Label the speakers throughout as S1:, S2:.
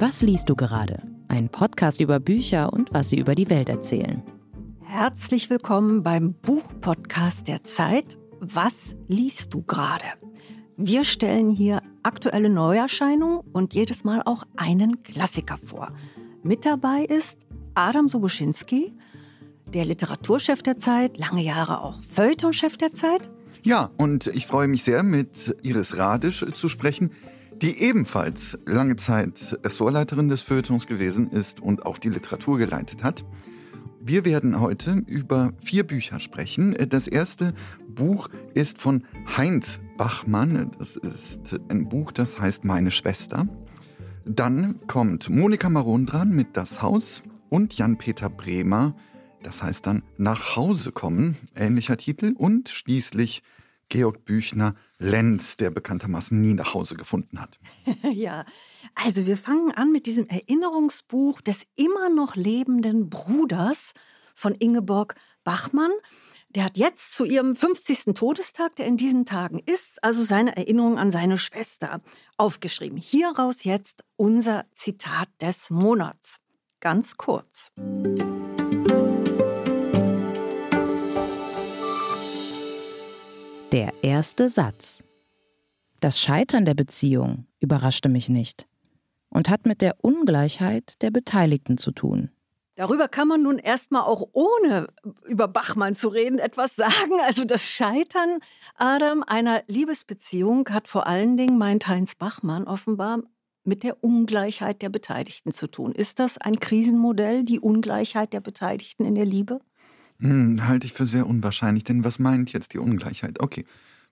S1: Was liest du gerade? Ein Podcast über Bücher und was sie über die Welt erzählen.
S2: Herzlich willkommen beim Buchpodcast der Zeit. Was liest du gerade? Wir stellen hier aktuelle Neuerscheinungen und jedes Mal auch einen Klassiker vor. Mit dabei ist Adam Sobuschinski, der Literaturchef der Zeit, lange Jahre auch Feuilletonchef der Zeit.
S3: Ja, und ich freue mich sehr, mit Iris Radisch zu sprechen die ebenfalls lange Zeit Ressortleiterin des Feuilletons gewesen ist und auch die Literatur geleitet hat. Wir werden heute über vier Bücher sprechen. Das erste Buch ist von Heinz Bachmann. Das ist ein Buch, das heißt Meine Schwester. Dann kommt Monika Maron dran mit Das Haus und Jan-Peter Bremer. Das heißt dann Nach Hause kommen, ähnlicher Titel. Und schließlich Georg Büchner Lenz, der bekanntermaßen nie nach Hause gefunden hat.
S2: ja, also wir fangen an mit diesem Erinnerungsbuch des immer noch lebenden Bruders von Ingeborg Bachmann. Der hat jetzt zu ihrem 50. Todestag, der in diesen Tagen ist, also seine Erinnerung an seine Schwester aufgeschrieben. Hieraus jetzt unser Zitat des Monats. Ganz kurz.
S1: Der erste Satz. Das Scheitern der Beziehung überraschte mich nicht und hat mit der Ungleichheit der Beteiligten zu tun.
S2: Darüber kann man nun erstmal auch ohne über Bachmann zu reden etwas sagen. Also das Scheitern, Adam, einer Liebesbeziehung hat vor allen Dingen meint Heinz Bachmann offenbar mit der Ungleichheit der Beteiligten zu tun. Ist das ein Krisenmodell, die Ungleichheit der Beteiligten in der Liebe?
S3: Hm, halte ich für sehr unwahrscheinlich, denn was meint jetzt die Ungleichheit? Okay.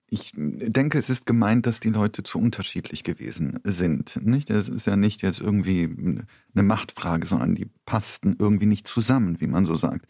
S3: Ich denke, es ist gemeint, dass die Leute zu unterschiedlich gewesen sind. Nicht? Es ist ja nicht jetzt irgendwie eine Machtfrage, sondern die passten irgendwie nicht zusammen, wie man so sagt.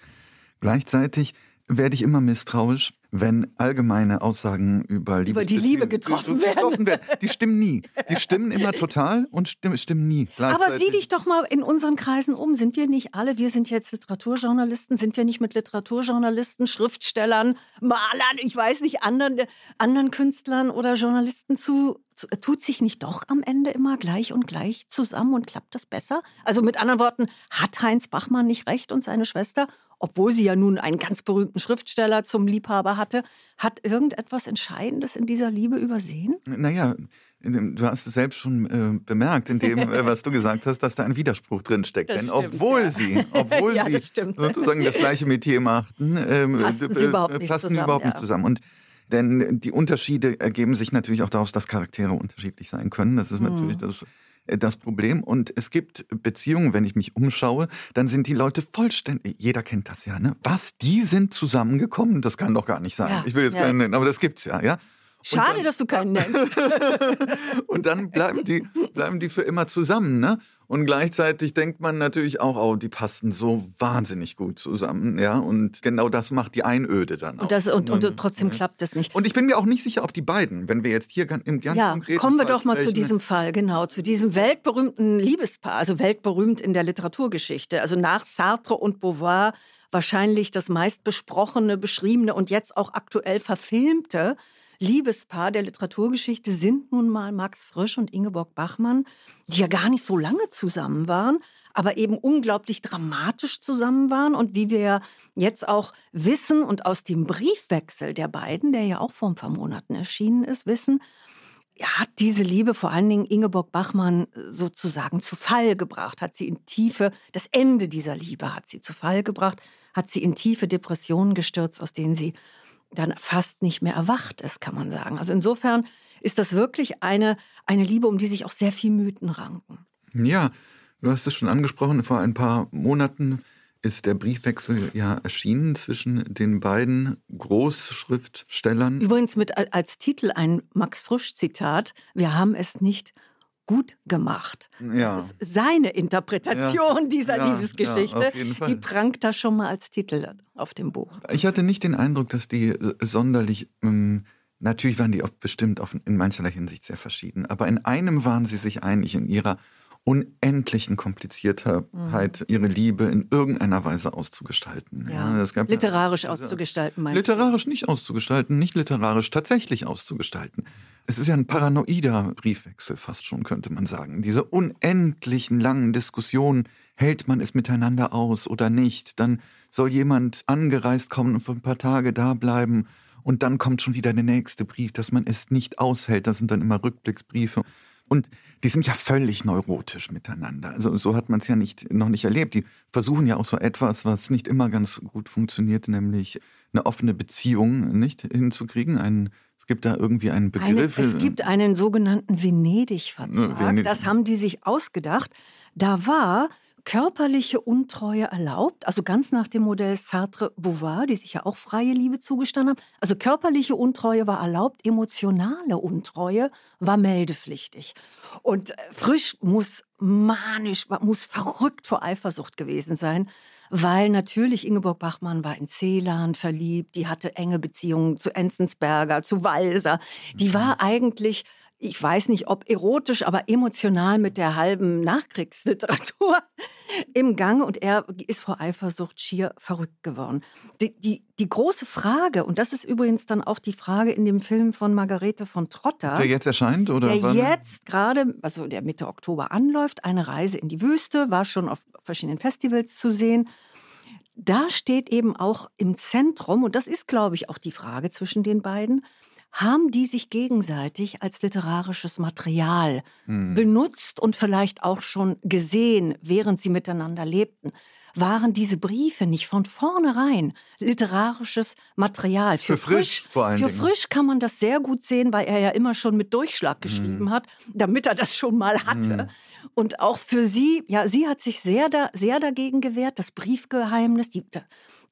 S3: Gleichzeitig werde ich immer misstrauisch, wenn allgemeine Aussagen über,
S2: über die Liebe getroffen werden. getroffen werden.
S3: Die stimmen nie. Die stimmen immer total und stimmen, stimmen nie.
S2: Aber sieh dich doch mal in unseren Kreisen um. Sind wir nicht alle, wir sind jetzt Literaturjournalisten, sind wir nicht mit Literaturjournalisten, Schriftstellern, Malern, ich weiß nicht, anderen, anderen Künstlern oder Journalisten zu, zu, tut sich nicht doch am Ende immer gleich und gleich zusammen und klappt das besser? Also mit anderen Worten, hat Heinz Bachmann nicht recht und seine Schwester obwohl sie ja nun einen ganz berühmten Schriftsteller zum Liebhaber hatte, hat irgendetwas Entscheidendes in dieser Liebe übersehen?
S3: Naja, du hast es selbst schon äh, bemerkt, in dem, äh, was du gesagt hast, dass da ein Widerspruch drin steckt. Denn stimmt, obwohl ja. sie, obwohl ja, sie sozusagen das gleiche Metier machten, ähm,
S2: passen sie überhaupt nicht zusammen.
S3: Überhaupt ja. nicht zusammen. Und denn die Unterschiede ergeben sich natürlich auch daraus, dass Charaktere unterschiedlich sein können. Das ist natürlich hm. das äh, das Problem. Und es gibt Beziehungen, wenn ich mich umschaue, dann sind die Leute vollständig, jeder kennt das ja, ne? Was, die sind zusammengekommen? Das kann doch gar nicht sein. Ja, ich will jetzt ja. keinen nennen, aber das gibt's ja, ja?
S2: Schade, dann, dass du keinen nennst.
S3: und dann bleiben die, bleiben die für immer zusammen, ne? Und gleichzeitig denkt man natürlich auch, oh, die passen so wahnsinnig gut zusammen, ja. Und genau das macht die Einöde dann auch.
S2: Und, das, und, und, und trotzdem klappt es nicht.
S3: Und ich bin mir auch nicht sicher, ob die beiden, wenn wir jetzt hier im ganz
S2: ja,
S3: konkreten
S2: kommen wir
S3: Fall
S2: doch mal zu diesem Fall, genau, zu diesem weltberühmten Liebespaar, also weltberühmt in der Literaturgeschichte. Also nach Sartre und Beauvoir wahrscheinlich das meistbesprochene, beschriebene und jetzt auch aktuell verfilmte Liebespaar der Literaturgeschichte sind nun mal Max Frisch und Ingeborg Bachmann, die ja gar nicht so lange zusammen waren, aber eben unglaublich dramatisch zusammen waren. Und wie wir ja jetzt auch wissen und aus dem Briefwechsel der beiden, der ja auch vor ein paar Monaten erschienen ist, wissen, hat diese Liebe vor allen Dingen Ingeborg Bachmann sozusagen zu Fall gebracht, hat sie in tiefe, das Ende dieser Liebe hat sie zu Fall gebracht, hat sie in tiefe Depressionen gestürzt, aus denen sie dann fast nicht mehr erwacht ist, kann man sagen. Also insofern ist das wirklich eine, eine Liebe, um die sich auch sehr viel Mythen ranken.
S3: Ja, du hast es schon angesprochen, vor ein paar Monaten ist der Briefwechsel ja erschienen zwischen den beiden Großschriftstellern.
S2: Übrigens mit als Titel ein Max Frisch Zitat, wir haben es nicht gut gemacht. Ja. Das ist seine Interpretation ja. dieser ja, Liebesgeschichte. die prangt da schon mal als Titel auf dem Buch.
S3: Ich hatte nicht den Eindruck, dass die äh, sonderlich. Ähm, natürlich waren die oft bestimmt auf, in mancherlei Hinsicht sehr verschieden, aber in einem waren sie sich einig in ihrer unendlichen Kompliziertheit mhm. ihre Liebe in irgendeiner Weise auszugestalten.
S2: Ja. Ja, literarisch ja, auszugestalten, meinst
S3: Literarisch du? nicht auszugestalten, nicht literarisch tatsächlich auszugestalten. Es ist ja ein paranoider Briefwechsel fast schon, könnte man sagen. Diese unendlichen langen Diskussionen, hält man es miteinander aus oder nicht? Dann soll jemand angereist kommen und für ein paar Tage da bleiben und dann kommt schon wieder der nächste Brief, dass man es nicht aushält. Das sind dann immer Rückblicksbriefe. Und die sind ja völlig neurotisch miteinander. Also so hat man es ja nicht, noch nicht erlebt. Die versuchen ja auch so etwas, was nicht immer ganz gut funktioniert, nämlich eine offene Beziehung nicht hinzukriegen. Ein, es gibt da irgendwie einen Begriff.
S2: Eine, es gibt einen sogenannten Venedig-Vertrag. Venedig. Das haben die sich ausgedacht. Da war körperliche Untreue erlaubt, also ganz nach dem Modell Sartre-Beauvoir, die sich ja auch freie Liebe zugestanden haben. Also körperliche Untreue war erlaubt, emotionale Untreue war meldepflichtig. Und Frisch muss manisch, muss verrückt vor Eifersucht gewesen sein, weil natürlich Ingeborg Bachmann war in Celan verliebt, die hatte enge Beziehungen zu Enzensberger, zu Walser. Die war mhm. eigentlich ich weiß nicht, ob erotisch, aber emotional mit der halben Nachkriegsliteratur im Gange und er ist vor Eifersucht schier verrückt geworden. Die, die, die große Frage, und das ist übrigens dann auch die Frage in dem Film von Margarete von Trotter.
S3: Der jetzt erscheint, oder?
S2: Der wann? jetzt gerade, also der Mitte Oktober anläuft, eine Reise in die Wüste, war schon auf verschiedenen Festivals zu sehen. Da steht eben auch im Zentrum, und das ist, glaube ich, auch die Frage zwischen den beiden, haben die sich gegenseitig als literarisches Material hm. benutzt und vielleicht auch schon gesehen, während sie miteinander lebten waren diese Briefe nicht von vornherein literarisches Material.
S3: Für, für frisch, frisch, vor allem.
S2: Für Dingen. frisch kann man das sehr gut sehen, weil er ja immer schon mit Durchschlag geschrieben mm. hat, damit er das schon mal hatte. Mm. Und auch für sie, ja, sie hat sich sehr, da, sehr dagegen gewehrt. Das Briefgeheimnis, die,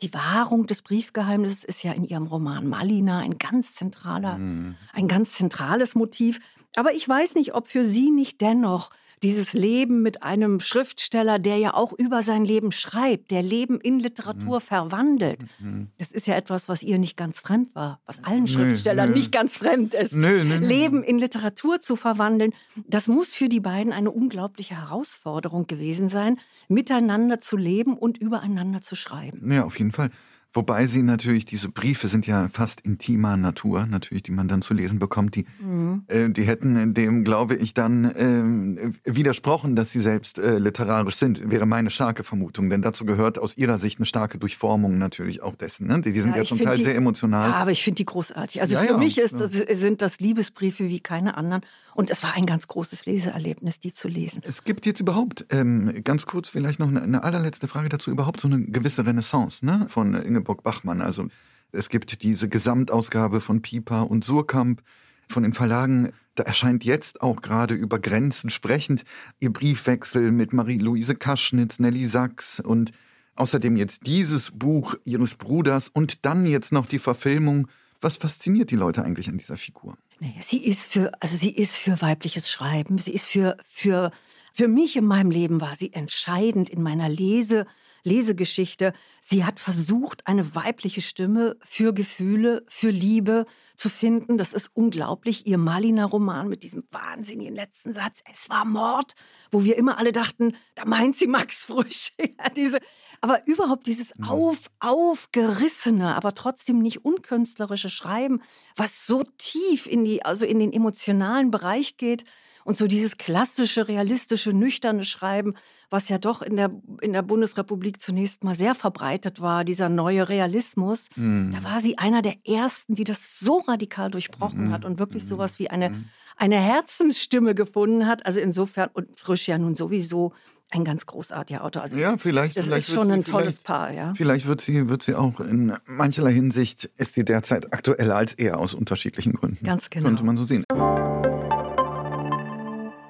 S2: die Wahrung des Briefgeheimnisses ist ja in ihrem Roman Malina ein ganz zentraler, mm. ein ganz zentrales Motiv. Aber ich weiß nicht, ob für sie nicht dennoch dieses Leben mit einem Schriftsteller, der ja auch über sein Leben schreibt, der Leben in Literatur mhm. verwandelt. Mhm. Das ist ja etwas, was ihr nicht ganz fremd war, was allen Schriftstellern nö. nicht ganz fremd ist. Nö, nö, Leben in Literatur zu verwandeln, das muss für die beiden eine unglaubliche Herausforderung gewesen sein, miteinander zu leben und übereinander zu schreiben.
S3: Ja, auf jeden Fall. Wobei sie natürlich, diese Briefe sind ja fast intimer Natur, natürlich, die man dann zu lesen bekommt. Die, mhm. äh, die hätten dem, glaube ich, dann äh, widersprochen, dass sie selbst äh, literarisch sind, wäre meine starke Vermutung. Denn dazu gehört aus ihrer Sicht eine starke Durchformung natürlich auch dessen. Ne? Die, die sind ja, ja zum Teil die, sehr emotional.
S2: Ja, aber ich finde die großartig. Also ja, für ja, mich ist das, sind das Liebesbriefe wie keine anderen. Und es war ein ganz großes Leseerlebnis, die zu lesen.
S3: Es gibt jetzt überhaupt, ähm, ganz kurz vielleicht noch eine, eine allerletzte Frage dazu, überhaupt so eine gewisse Renaissance ne? von Inge Ingeborg-Bachmann. Also es gibt diese Gesamtausgabe von Pieper und Surkamp von den Verlagen. Da erscheint jetzt auch gerade über Grenzen sprechend ihr Briefwechsel mit Marie-Louise Kaschnitz, Nelly Sachs und außerdem jetzt dieses Buch ihres Bruders und dann jetzt noch die Verfilmung. Was fasziniert die Leute eigentlich an dieser Figur?
S2: Naja, sie ist für, also sie ist für weibliches Schreiben. Sie ist für, für, für mich in meinem Leben war sie entscheidend in meiner Lese, Lesegeschichte. Sie hat versucht, eine weibliche Stimme für Gefühle, für Liebe zu finden. Das ist unglaublich. Ihr Malina-Roman mit diesem wahnsinnigen letzten Satz, es war Mord, wo wir immer alle dachten, da meint sie Max Frisch. ja, diese, aber überhaupt dieses auf, aufgerissene, aber trotzdem nicht unkünstlerische Schreiben, was so tief in die, also in den emotionalen Bereich geht und so dieses klassische, realistische, nüchterne Schreiben, was ja doch in der, in der Bundesrepublik zunächst mal sehr verbreitet war, dieser neue Realismus, mhm. da war sie einer der ersten, die das so radikal durchbrochen mhm. hat und wirklich sowas wie eine, mhm. eine Herzensstimme gefunden hat. Also insofern, und Frisch ja nun sowieso ein ganz großartiger Autor. Also
S3: ja, vielleicht.
S2: Das
S3: vielleicht
S2: ist schon ein tolles Paar, ja.
S3: Vielleicht wird sie, wird sie auch in mancherlei Hinsicht, ist sie derzeit aktueller als er aus unterschiedlichen Gründen.
S2: Ganz genau.
S3: Könnte man so sehen.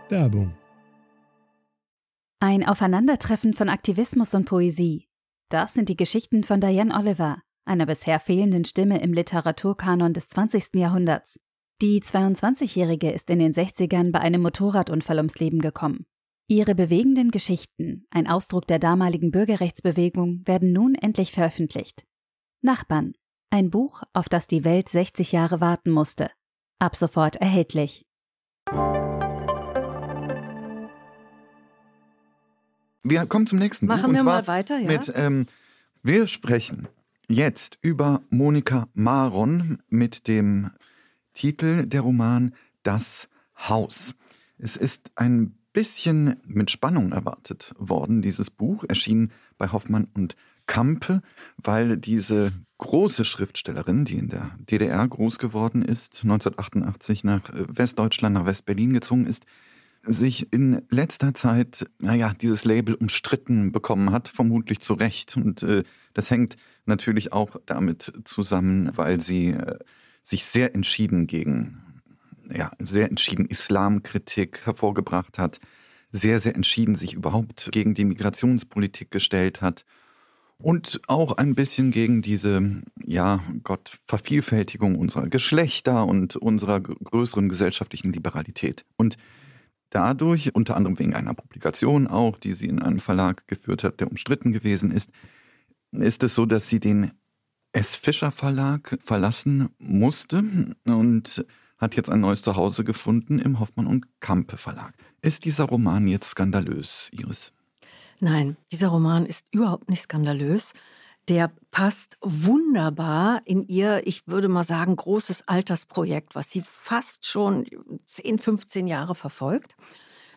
S4: Werbung.
S5: Ein Aufeinandertreffen von Aktivismus und Poesie. Das sind die Geschichten von Diane Oliver, einer bisher fehlenden Stimme im Literaturkanon des 20. Jahrhunderts. Die 22-Jährige ist in den 60ern bei einem Motorradunfall ums Leben gekommen. Ihre bewegenden Geschichten, ein Ausdruck der damaligen Bürgerrechtsbewegung, werden nun endlich veröffentlicht. Nachbarn, ein Buch, auf das die Welt 60 Jahre warten musste. Ab sofort erhältlich.
S3: Wir kommen zum nächsten
S2: Machen
S3: Buch.
S2: wir mal weiter, ja.
S3: Mit, ähm, wir sprechen jetzt über Monika Maron mit dem Titel der Roman Das Haus. Es ist ein bisschen mit Spannung erwartet worden, dieses Buch, erschien bei Hoffmann und Kampe, weil diese große Schriftstellerin, die in der DDR groß geworden ist, 1988 nach äh, Westdeutschland, nach Westberlin gezogen ist, sich in letzter Zeit, naja, dieses Label umstritten bekommen hat, vermutlich zu Recht. Und äh, das hängt natürlich auch damit zusammen, weil sie äh, sich sehr entschieden gegen, ja, sehr entschieden Islamkritik hervorgebracht hat, sehr, sehr entschieden sich überhaupt gegen die Migrationspolitik gestellt hat und auch ein bisschen gegen diese, ja, Gott, Vervielfältigung unserer Geschlechter und unserer größeren gesellschaftlichen Liberalität. Und dadurch, unter anderem wegen einer Publikation auch, die sie in einem Verlag geführt hat, der umstritten gewesen ist, ist es so, dass sie den S. Fischer Verlag verlassen musste und hat jetzt ein neues Zuhause gefunden im Hoffmann und Kampe Verlag. Ist dieser Roman jetzt skandalös, Iris?
S2: Nein, dieser Roman ist überhaupt nicht skandalös. Der passt wunderbar in ihr, ich würde mal sagen, großes Altersprojekt, was sie fast schon 10, 15 Jahre verfolgt.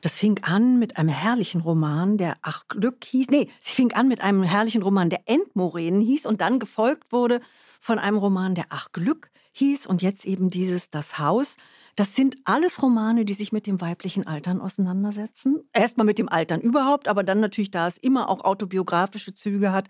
S2: Das fing an mit einem herrlichen Roman, der Ach Glück hieß. Nee, sie fing an mit einem herrlichen Roman, der Endmoränen hieß und dann gefolgt wurde von einem Roman, der Ach Glück hieß und jetzt eben dieses Das Haus. Das sind alles Romane, die sich mit dem weiblichen Altern auseinandersetzen. Erstmal mit dem Altern überhaupt, aber dann natürlich, da es immer auch autobiografische Züge hat,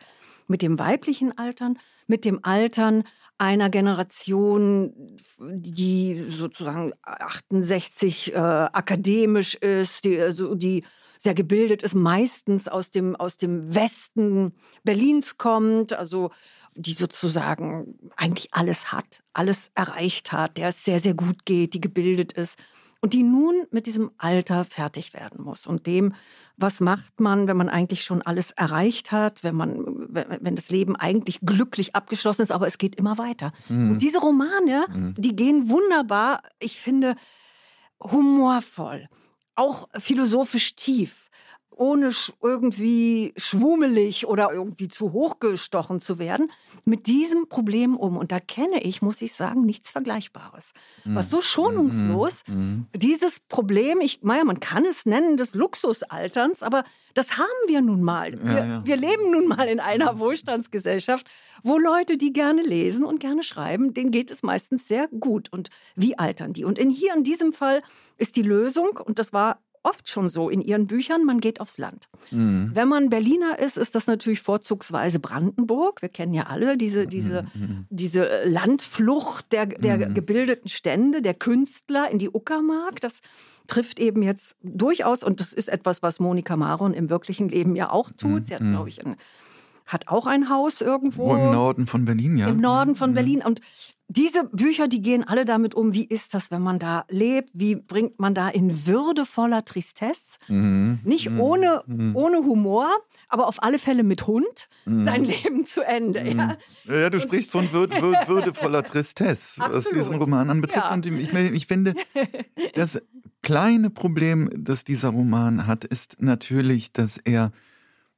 S2: mit dem weiblichen Altern, mit dem Altern einer Generation, die sozusagen 68 äh, akademisch ist, die, also die sehr gebildet ist, meistens aus dem, aus dem Westen Berlins kommt, also die sozusagen eigentlich alles hat, alles erreicht hat, der es sehr, sehr gut geht, die gebildet ist und die nun mit diesem Alter fertig werden muss und dem, was macht man, wenn man eigentlich schon alles erreicht hat, wenn man, wenn das Leben eigentlich glücklich abgeschlossen ist, aber es geht immer weiter. Mhm. Und diese Romane, mhm. die gehen wunderbar, ich finde, humorvoll, auch philosophisch tief ohne irgendwie schwumelig oder irgendwie zu hochgestochen zu werden, mit diesem Problem um. Und da kenne ich, muss ich sagen, nichts Vergleichbares. Mhm. Was so schonungslos, mhm. dieses Problem, ich meine, man kann es nennen des Luxusalterns, aber das haben wir nun mal. Wir, ja, ja. wir leben nun mal in einer Wohlstandsgesellschaft, wo Leute, die gerne lesen und gerne schreiben, denen geht es meistens sehr gut. Und wie altern die? Und in hier in diesem Fall ist die Lösung, und das war oft schon so in ihren Büchern, man geht aufs Land. Mhm. Wenn man Berliner ist, ist das natürlich vorzugsweise Brandenburg. Wir kennen ja alle diese, diese, mhm. diese Landflucht der, der mhm. gebildeten Stände, der Künstler in die Uckermark. Das trifft eben jetzt durchaus, und das ist etwas, was Monika Maron im wirklichen Leben ja auch tut. Sie hat, mhm. glaube ich, ein hat auch ein Haus irgendwo.
S3: Wo Im Norden von Berlin, ja.
S2: Im Norden von mhm. Berlin. Und diese Bücher, die gehen alle damit um, wie ist das, wenn man da lebt? Wie bringt man da in würdevoller Tristesse, mhm. nicht mhm. Ohne, mhm. ohne Humor, aber auf alle Fälle mit Hund, mhm. sein Leben zu Ende. Ja,
S3: ja du sprichst von würd, würd, würdevoller Tristesse, was diesen Roman anbetrifft. Ja. Und ich, ich finde, das kleine Problem, das dieser Roman hat, ist natürlich, dass er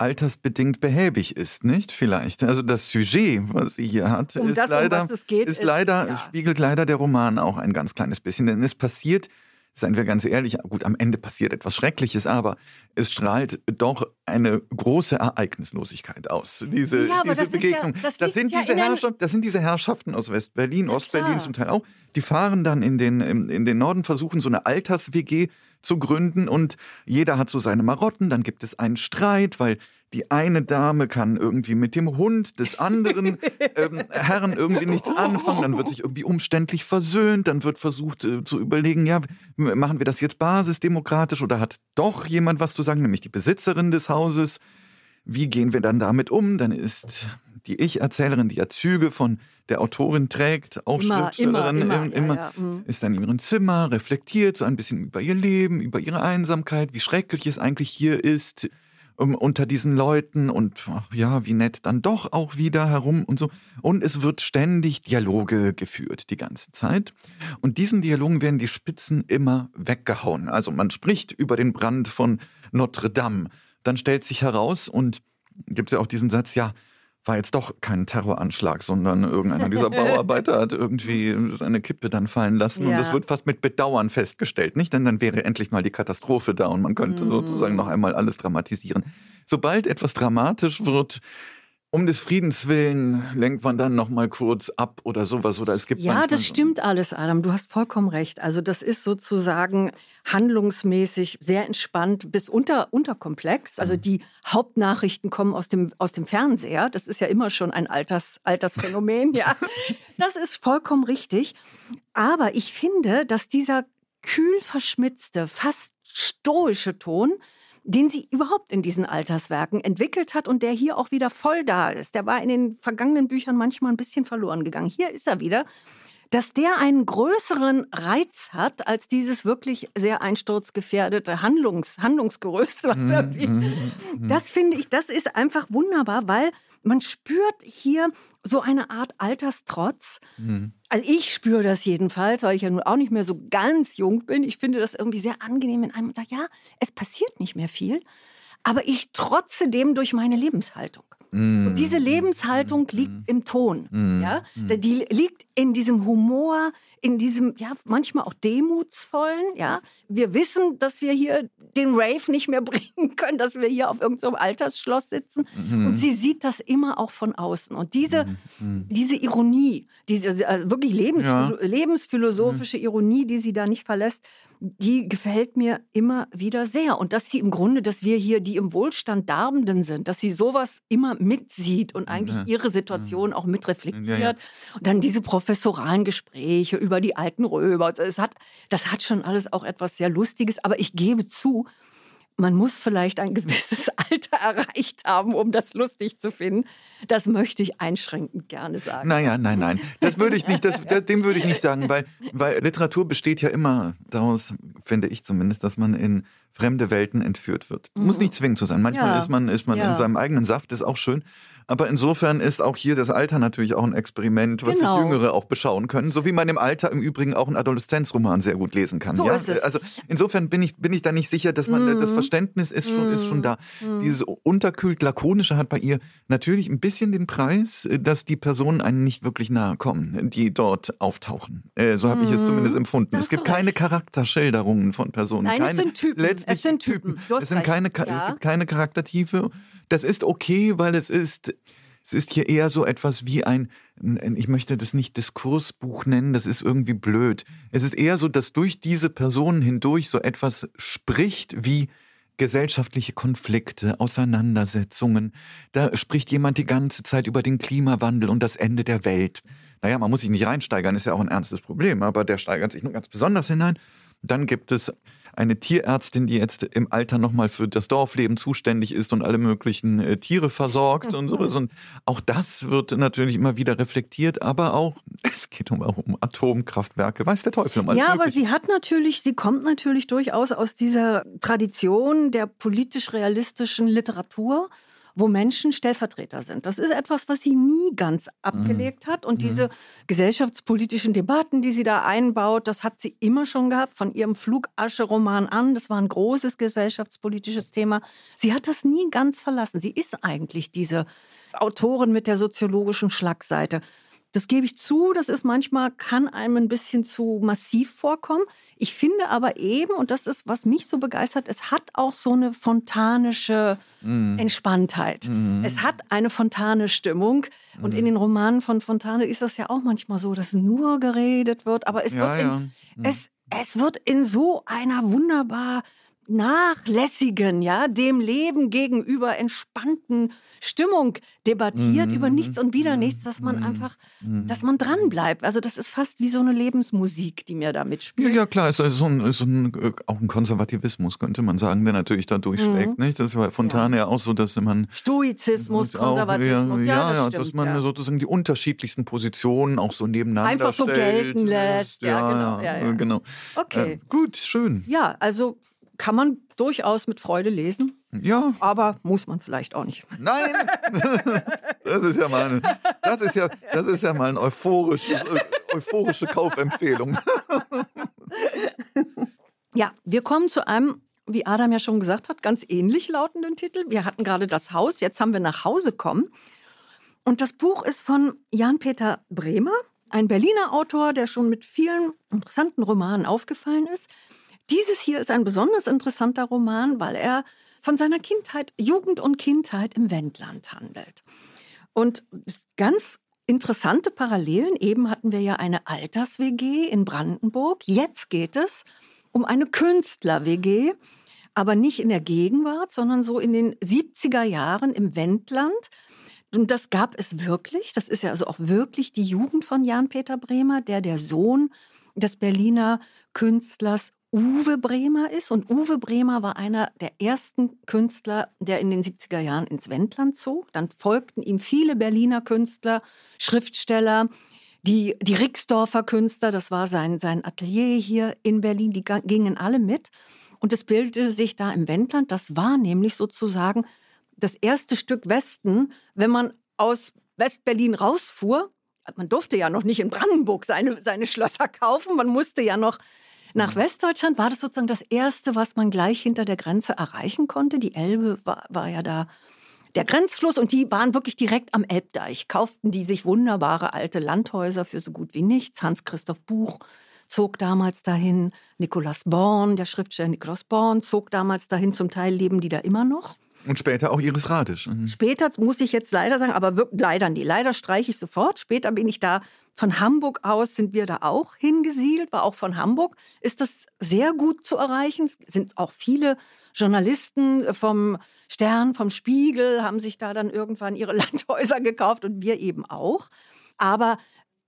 S3: altersbedingt behäbig ist, nicht? Vielleicht. Also das Sujet, was sie hier hat, um ist das, leider, um geht, ist, ist leider ja. spiegelt leider der Roman auch ein ganz kleines bisschen. Denn es passiert, seien wir ganz ehrlich, gut, am Ende passiert etwas Schreckliches, aber es strahlt doch eine große Ereignislosigkeit aus. Diese, ja, diese Begegnung. Ja, das, das, sind diese Herrschaft, das sind diese Herrschaften aus West-Berlin, Ost-Berlin zum Teil auch. Die fahren dann in den, in den Norden, versuchen so eine Alters-WG zu gründen und jeder hat so seine Marotten, dann gibt es einen Streit, weil die eine Dame kann irgendwie mit dem Hund des anderen ähm, Herren irgendwie nichts anfangen, dann wird sich irgendwie umständlich versöhnt, dann wird versucht äh, zu überlegen, ja, machen wir das jetzt basisdemokratisch oder hat doch jemand was zu sagen, nämlich die Besitzerin des Hauses. Wie gehen wir dann damit um? Dann ist die Ich-Erzählerin, die ja Züge von der Autorin trägt, auch immer, Schriftstellerin, immer, immer, immer ja, ja. Mhm. ist dann in ihrem Zimmer, reflektiert so ein bisschen über ihr Leben, über ihre Einsamkeit, wie schrecklich es eigentlich hier ist, um, unter diesen Leuten und ach, ja, wie nett dann doch auch wieder herum und so. Und es wird ständig Dialoge geführt, die ganze Zeit. Und diesen Dialogen werden die Spitzen immer weggehauen. Also man spricht über den Brand von Notre Dame dann stellt sich heraus und gibt es ja auch diesen Satz, ja, war jetzt doch kein Terroranschlag, sondern irgendeiner dieser Bauarbeiter hat irgendwie seine Kippe dann fallen lassen ja. und das wird fast mit Bedauern festgestellt, nicht? Denn dann wäre endlich mal die Katastrophe da und man könnte mhm. sozusagen noch einmal alles dramatisieren. Sobald etwas dramatisch wird, um des Friedens willen lenkt man dann noch mal kurz ab oder sowas oder es gibt
S2: ja das stimmt alles Adam. Du hast vollkommen recht. Also das ist sozusagen handlungsmäßig sehr entspannt bis unter unterkomplex. Also mhm. die Hauptnachrichten kommen aus dem aus dem Fernseher. Das ist ja immer schon ein Alters Altersphänomen ja. Das ist vollkommen richtig. Aber ich finde dass dieser kühl verschmitzte fast stoische Ton den sie überhaupt in diesen Alterswerken entwickelt hat und der hier auch wieder voll da ist. Der war in den vergangenen Büchern manchmal ein bisschen verloren gegangen. Hier ist er wieder. Dass der einen größeren Reiz hat als dieses wirklich sehr einsturzgefährdete Handlungs Handlungsgerüst, er mm, mm, mm, Das finde ich, das ist einfach wunderbar, weil man spürt hier so eine Art Alterstrotz. Mhm. Also ich spüre das jedenfalls, weil ich ja nun auch nicht mehr so ganz jung bin. Ich finde das irgendwie sehr angenehm, wenn einem sagt, ja, es passiert nicht mehr viel, aber ich trotze dem durch meine Lebenshaltung. Mm. Und diese Lebenshaltung mm. liegt im Ton. Mm. Ja? Die liegt in diesem Humor, in diesem, ja, manchmal auch demutsvollen. Ja? Wir wissen, dass wir hier den Rave nicht mehr bringen können, dass wir hier auf irgendeinem Altersschloss sitzen. Mhm. Und sie sieht das immer auch von außen. Und diese, mhm. mhm. diese Ironie, diese also wirklich lebens, ja. lebensphilosophische. Ironie, die sie da nicht verlässt, die gefällt mir immer wieder sehr. Und dass sie im Grunde, dass wir hier die im Wohlstand Darbenden sind, dass sie sowas immer mitsieht und eigentlich ja. ihre Situation auch mitreflektiert. Ja, und dann diese professoralen Gespräche über die alten Römer. Also es hat, das hat schon alles auch etwas sehr Lustiges. Aber ich gebe zu, man muss vielleicht ein gewisses Alter erreicht haben, um das lustig zu finden. Das möchte ich einschränkend gerne sagen.
S3: Naja, nein, nein. Das würde ich nicht, das, dem würde ich nicht sagen, weil, weil Literatur besteht ja immer daraus, finde ich zumindest, dass man in fremde Welten entführt wird. Mhm. Muss nicht zwingend so sein. Manchmal ja. ist man, ist man ja. in seinem eigenen Saft, ist auch schön. Aber insofern ist auch hier das Alter natürlich auch ein Experiment, was genau. sich Jüngere auch beschauen können, so wie man im Alter im Übrigen auch einen Adoleszenzroman sehr gut lesen kann.
S2: So
S3: ja?
S2: ist es.
S3: Also insofern bin ich, bin ich da nicht sicher, dass man mm. das Verständnis ist schon, mm. ist schon da. Mm. Dieses unterkühlt lakonische hat bei ihr natürlich ein bisschen den Preis, dass die Personen einen nicht wirklich nahe kommen, die dort auftauchen. Äh, so habe ich es zumindest mm. empfunden. Es gibt keine Charakterschilderungen von Personen.
S2: Nein,
S3: keine,
S2: es sind Typen. Es sind Typen.
S3: Es, sind keine, ja. es gibt keine Charaktertiefe das ist okay, weil es ist, es ist hier eher so etwas wie ein, ich möchte das nicht Diskursbuch nennen, das ist irgendwie blöd. Es ist eher so, dass durch diese Personen hindurch so etwas spricht wie gesellschaftliche Konflikte, Auseinandersetzungen. Da spricht jemand die ganze Zeit über den Klimawandel und das Ende der Welt. Naja, man muss sich nicht reinsteigern, ist ja auch ein ernstes Problem, aber der steigert sich nur ganz besonders hinein. Dann gibt es eine Tierärztin, die jetzt im Alter nochmal für das Dorfleben zuständig ist und alle möglichen äh, Tiere versorgt und sowas. Und auch das wird natürlich immer wieder reflektiert, aber auch, es geht um, um Atomkraftwerke, weiß der Teufel. Um
S2: ja, aber sie hat natürlich, sie kommt natürlich durchaus aus dieser Tradition der politisch-realistischen Literatur wo Menschen Stellvertreter sind. Das ist etwas, was sie nie ganz abgelegt hat. Und mhm. diese gesellschaftspolitischen Debatten, die sie da einbaut, das hat sie immer schon gehabt, von ihrem Flugasche-Roman an. Das war ein großes gesellschaftspolitisches Thema. Sie hat das nie ganz verlassen. Sie ist eigentlich diese Autorin mit der soziologischen Schlagseite. Das gebe ich zu, das ist manchmal, kann einem ein bisschen zu massiv vorkommen. Ich finde aber eben, und das ist, was mich so begeistert, es hat auch so eine fontanische mm. Entspanntheit. Mm. Es hat eine Fontane-Stimmung. Mm. Und in mhm. den Romanen von Fontane ist das ja auch manchmal so, dass nur geredet wird, aber es, ja, wird, in, ja. Mhm. es, es wird in so einer wunderbar nachlässigen, ja, dem Leben gegenüber entspannten Stimmung debattiert mhm. über nichts und wieder nichts, dass man mhm. einfach, mhm. dass man dran bleibt. Also das ist fast wie so eine Lebensmusik, die mir da mitspielt.
S3: Ja, ja klar, es ist, so ein, ist so ein, äh, auch ein Konservativismus, könnte man sagen, der natürlich da durchschlägt. Mhm. Nicht? Das war Fontane ja. ja. auch so, dass man...
S2: Stoizismus, Konservatismus,
S3: auch, ja, ja, ja, stimmt, dass man ja. sozusagen die unterschiedlichsten Positionen auch so nebeneinander
S2: Einfach so
S3: stellt.
S2: gelten lässt. Ja, genau.
S3: genau.
S2: Okay.
S3: Äh, gut, schön.
S2: Ja, also kann man durchaus mit Freude lesen.
S3: Ja.
S2: Aber muss man vielleicht auch nicht.
S3: Nein! Das ist ja mal eine, das ist ja, das ist ja mal eine euphorische, euphorische Kaufempfehlung.
S2: Ja, wir kommen zu einem, wie Adam ja schon gesagt hat, ganz ähnlich lautenden Titel. Wir hatten gerade das Haus, jetzt haben wir nach Hause kommen. Und das Buch ist von Jan-Peter Bremer, ein Berliner Autor, der schon mit vielen interessanten Romanen aufgefallen ist. Dieses hier ist ein besonders interessanter Roman, weil er von seiner Kindheit, Jugend und Kindheit im Wendland handelt. Und ganz interessante Parallelen. Eben hatten wir ja eine Alters-WG in Brandenburg. Jetzt geht es um eine Künstler-WG, aber nicht in der Gegenwart, sondern so in den 70er Jahren im Wendland. Und das gab es wirklich. Das ist ja also auch wirklich die Jugend von Jan-Peter Bremer, der der Sohn des Berliner Künstlers Uwe Bremer ist. Und Uwe Bremer war einer der ersten Künstler, der in den 70er Jahren ins Wendland zog. Dann folgten ihm viele Berliner Künstler, Schriftsteller, die, die Rixdorfer Künstler, das war sein, sein Atelier hier in Berlin, die gingen alle mit. Und es bildete sich da im Wendland, das war nämlich sozusagen das erste Stück Westen, wenn man aus Westberlin rausfuhr. Man durfte ja noch nicht in Brandenburg seine, seine Schlösser kaufen, man musste ja noch nach mhm. Westdeutschland war das sozusagen das Erste, was man gleich hinter der Grenze erreichen konnte. Die Elbe war, war ja da der Grenzfluss und die waren wirklich direkt am Elbdeich. Kauften die sich wunderbare alte Landhäuser für so gut wie nichts. Hans-Christoph Buch zog damals dahin. Nikolaus Born, der Schriftsteller Nikolaus Born, zog damals dahin. Zum Teil leben die da immer noch.
S3: Und später auch Iris Radisch.
S2: Mhm. Später muss ich jetzt leider sagen, aber leider nee, leider streiche ich sofort. Später bin ich da von Hamburg aus sind wir da auch hingesiedelt, war auch von Hamburg. Ist das sehr gut zu erreichen? Es sind auch viele Journalisten vom Stern, vom Spiegel, haben sich da dann irgendwann ihre Landhäuser gekauft und wir eben auch. Aber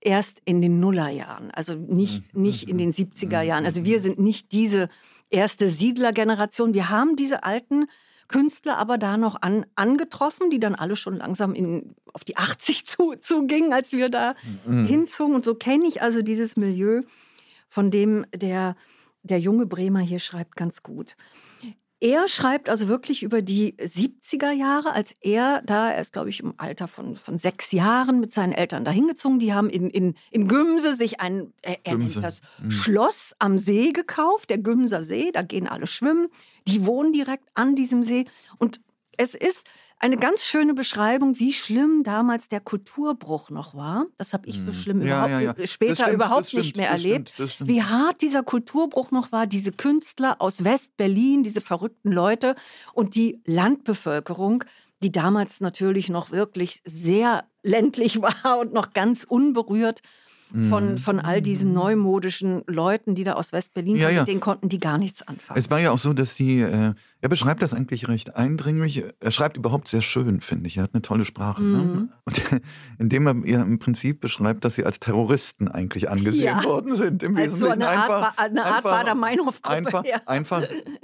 S2: erst in den Nullerjahren, also nicht, mhm. nicht in den 70er mhm. Jahren. Also wir sind nicht diese erste Siedlergeneration. Wir haben diese alten Künstler aber da noch an, angetroffen, die dann alle schon langsam in, auf die 80 zu, zugingen, als wir da mhm. hinzogen. Und so kenne ich also dieses Milieu, von dem der, der junge Bremer hier schreibt, ganz gut. Er schreibt also wirklich über die 70er Jahre, als er da, er ist glaube ich im Alter von, von sechs Jahren mit seinen Eltern dahin gezogen. Die haben in, in, in Gümse sich ein, er, er nennt das mhm. Schloss am See gekauft, der Gümser See, da gehen alle schwimmen. Die wohnen direkt an diesem See. Und es ist eine ganz schöne Beschreibung, wie schlimm damals der Kulturbruch noch war. Das habe ich so hm. schlimm ja, überhaupt, ja, ja. später stimmt, überhaupt stimmt, nicht mehr erlebt. Stimmt, wie hart dieser Kulturbruch noch war, diese Künstler aus West-Berlin, diese verrückten Leute und die Landbevölkerung, die damals natürlich noch wirklich sehr ländlich war und noch ganz unberührt von, mhm. von all diesen neumodischen Leuten, die da aus West-Berlin ja, kommen, ja. denen konnten die gar nichts anfangen.
S3: Es war ja auch so, dass die, äh, er beschreibt das eigentlich recht eindringlich. Er schreibt überhaupt sehr schön, finde ich. Er hat eine tolle Sprache. Ne? Mhm. Ne? Und indem er ja im Prinzip beschreibt, dass sie als Terroristen eigentlich angesehen ja. worden sind. Im
S2: als Wesentlichen so eine einfach, Art, eine Art Bader-Meinhof-Gruppe.
S3: Einfach, ja. einfach,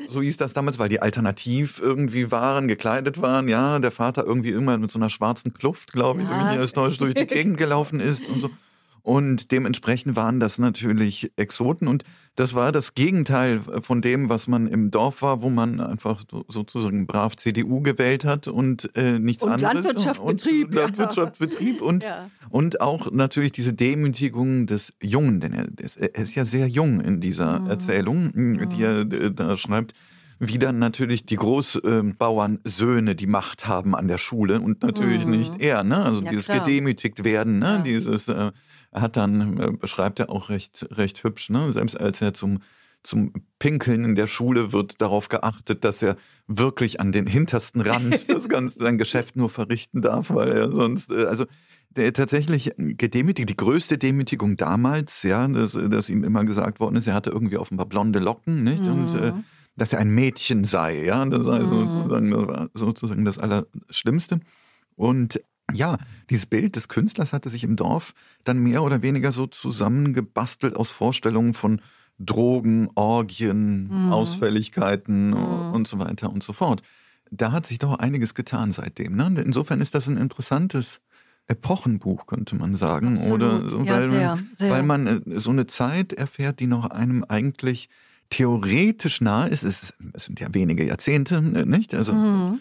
S3: so hieß das damals, weil die alternativ irgendwie waren, gekleidet waren. Ja, der Vater irgendwie immer mit so einer schwarzen Kluft, glaube ich, ja. wenn mich nicht alles durch die Gegend gelaufen ist und so. Und dementsprechend waren das natürlich Exoten. Und das war das Gegenteil von dem, was man im Dorf war, wo man einfach sozusagen brav CDU gewählt hat und äh, nichts und anderes.
S2: Landwirtschaft und betrieb.
S3: Landwirtschaft betrieb und, ja. und auch natürlich diese Demütigung des Jungen, denn er, er ist ja sehr jung in dieser mhm. Erzählung, mhm. die er äh, da schreibt wie dann natürlich die Großbauernsöhne die Macht haben an der Schule und natürlich mhm. nicht er, ne? Also ja, dieses klar. gedemütigt werden, ne? Ja. Dieses äh, hat dann, äh, beschreibt er auch recht, recht hübsch, ne? selbst als er zum, zum Pinkeln in der Schule wird darauf geachtet, dass er wirklich an den hintersten Rand das ganze, sein Geschäft nur verrichten darf, weil er sonst, äh, also der tatsächlich gedemütigt, die größte Demütigung damals, ja, dass, dass ihm immer gesagt worden ist, er hatte irgendwie offenbar blonde Locken, nicht? Mhm. Und äh, mhm. dass er ein Mädchen sei, ja, das sei mhm. sozusagen, das war sozusagen das Allerschlimmste. Und ja, dieses Bild des Künstlers hatte sich im Dorf dann mehr oder weniger so zusammengebastelt aus Vorstellungen von Drogen, Orgien, mhm. Ausfälligkeiten mhm. und so weiter und so fort. Da hat sich doch einiges getan seitdem. Ne? Insofern ist das ein interessantes Epochenbuch, könnte man sagen. Absolut. Oder so, ja, weil, sehr, man, sehr. weil man äh, so eine Zeit erfährt, die noch einem eigentlich theoretisch nahe ist. Es, es sind ja wenige Jahrzehnte, nicht? Also mhm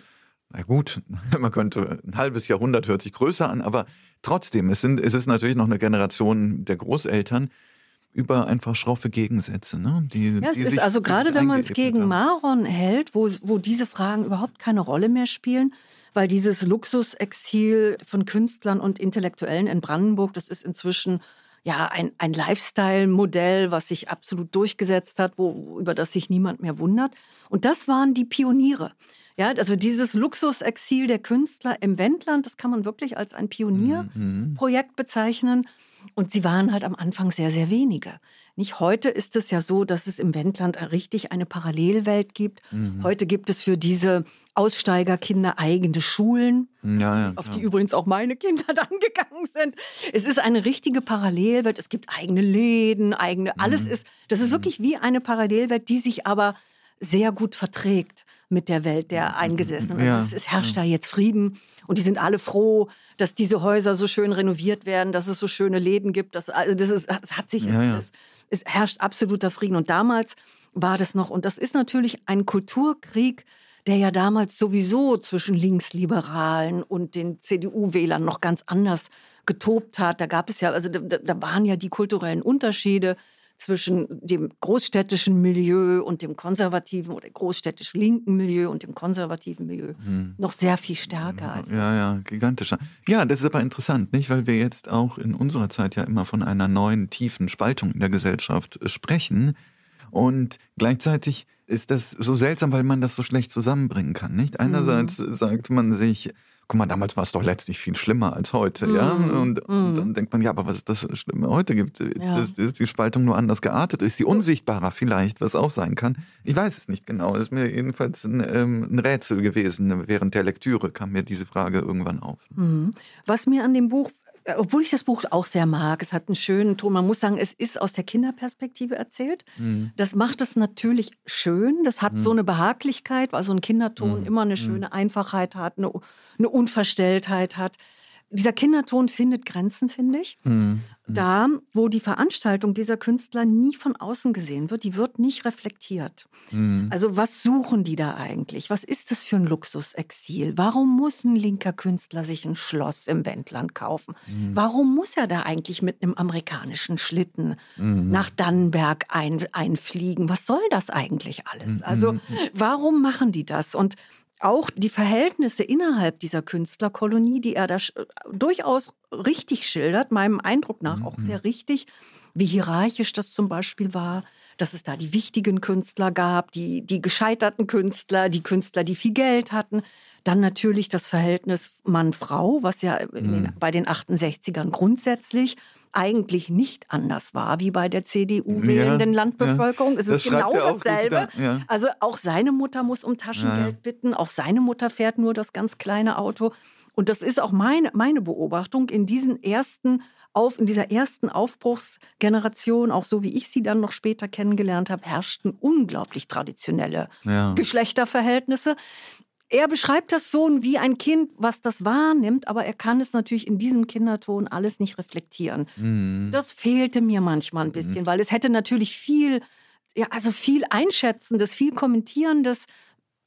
S3: na gut, man könnte ein halbes Jahrhundert hört sich größer an, aber trotzdem, es, sind, es ist natürlich noch eine Generation der Großeltern, über einfach schroffe Gegensätze. Ne?
S2: Die, ja, es ist also gerade, wenn man es gegen haben. Maron hält, wo, wo diese Fragen überhaupt keine Rolle mehr spielen, weil dieses Luxusexil von Künstlern und Intellektuellen in Brandenburg, das ist inzwischen ja ein, ein Lifestyle-Modell, was sich absolut durchgesetzt hat, wo, über das sich niemand mehr wundert. Und das waren die Pioniere. Ja, also dieses Luxusexil der Künstler im Wendland, das kann man wirklich als ein Pionierprojekt bezeichnen. Und sie waren halt am Anfang sehr, sehr wenige. Nicht heute ist es ja so, dass es im Wendland richtig eine Parallelwelt gibt. Mhm. Heute gibt es für diese Aussteigerkinder eigene Schulen, ja, ja, auf die übrigens auch meine Kinder dann gegangen sind. Es ist eine richtige Parallelwelt. Es gibt eigene Läden, eigene, alles mhm. ist, das ist mhm. wirklich wie eine Parallelwelt, die sich aber sehr gut verträgt mit der Welt der Eingesessenen. Also ja. es, es, herrscht da jetzt Frieden und die sind alle froh, dass diese Häuser so schön renoviert werden, dass es so schöne Läden gibt. Dass, also das, ist, das hat sich, ja, ja. Es, es herrscht absoluter Frieden. Und damals war das noch, und das ist natürlich ein Kulturkrieg, der ja damals sowieso zwischen Linksliberalen und den CDU-Wählern noch ganz anders getobt hat. Da gab es ja, also da, da waren ja die kulturellen Unterschiede zwischen dem großstädtischen Milieu und dem konservativen oder großstädtisch linken Milieu und dem konservativen Milieu hm. noch sehr viel stärker als.
S3: Ja, ja, gigantischer. Ja, das ist aber interessant, nicht? Weil wir jetzt auch in unserer Zeit ja immer von einer neuen tiefen Spaltung in der Gesellschaft sprechen. Und gleichzeitig ist das so seltsam, weil man das so schlecht zusammenbringen kann, nicht? Einerseits mhm. sagt man sich, guck mal, damals war es doch letztlich viel schlimmer als heute, mm. ja. Und, mm. und, dann denkt man, ja, aber was ist das Schlimme heute gibt? Ja. Ist, ist, die Spaltung nur anders geartet? Ist sie unsichtbarer vielleicht, was auch sein kann? Ich weiß es nicht genau. Es ist mir jedenfalls ein, ähm, ein, Rätsel gewesen. Während der Lektüre kam mir diese Frage irgendwann auf.
S2: Mhm. Was mir an dem Buch obwohl ich das Buch auch sehr mag, es hat einen schönen Ton. Man muss sagen, es ist aus der Kinderperspektive erzählt. Mhm. Das macht es natürlich schön. Das hat mhm. so eine Behaglichkeit, weil so ein Kinderton mhm. immer eine mhm. schöne Einfachheit hat, eine, eine Unverstelltheit hat dieser Kinderton findet Grenzen, finde ich. Mhm. Da, wo die Veranstaltung dieser Künstler nie von außen gesehen wird, die wird nicht reflektiert. Mhm. Also was suchen die da eigentlich? Was ist das für ein Luxusexil? Warum muss ein linker Künstler sich ein Schloss im Wendland kaufen? Mhm. Warum muss er da eigentlich mit einem amerikanischen Schlitten mhm. nach Dannenberg ein, einfliegen? Was soll das eigentlich alles? Mhm. Also mhm. warum machen die das? Und auch die Verhältnisse innerhalb dieser Künstlerkolonie, die er da durchaus richtig schildert, meinem Eindruck nach auch mhm. sehr richtig, wie hierarchisch das zum Beispiel war, dass es da die wichtigen Künstler gab, die, die gescheiterten Künstler, die Künstler, die viel Geld hatten. Dann natürlich das Verhältnis Mann-Frau, was ja mhm. bei den 68ern grundsätzlich eigentlich nicht anders war wie bei der CDU wählenden ja, Landbevölkerung. Ja. Es ist genau dasselbe. Ja. Also auch seine Mutter muss um Taschengeld bitten, auch seine Mutter fährt nur das ganz kleine Auto. Und das ist auch meine, meine Beobachtung in diesen ersten auf, in dieser ersten Aufbruchsgeneration, auch so wie ich sie dann noch später kennengelernt habe, herrschten unglaublich traditionelle ja. Geschlechterverhältnisse. Er beschreibt das so wie ein Kind, was das wahrnimmt, aber er kann es natürlich in diesem Kinderton alles nicht reflektieren. Mhm. Das fehlte mir manchmal ein bisschen, mhm. weil es hätte natürlich viel, ja, also viel Einschätzendes, viel Kommentierendes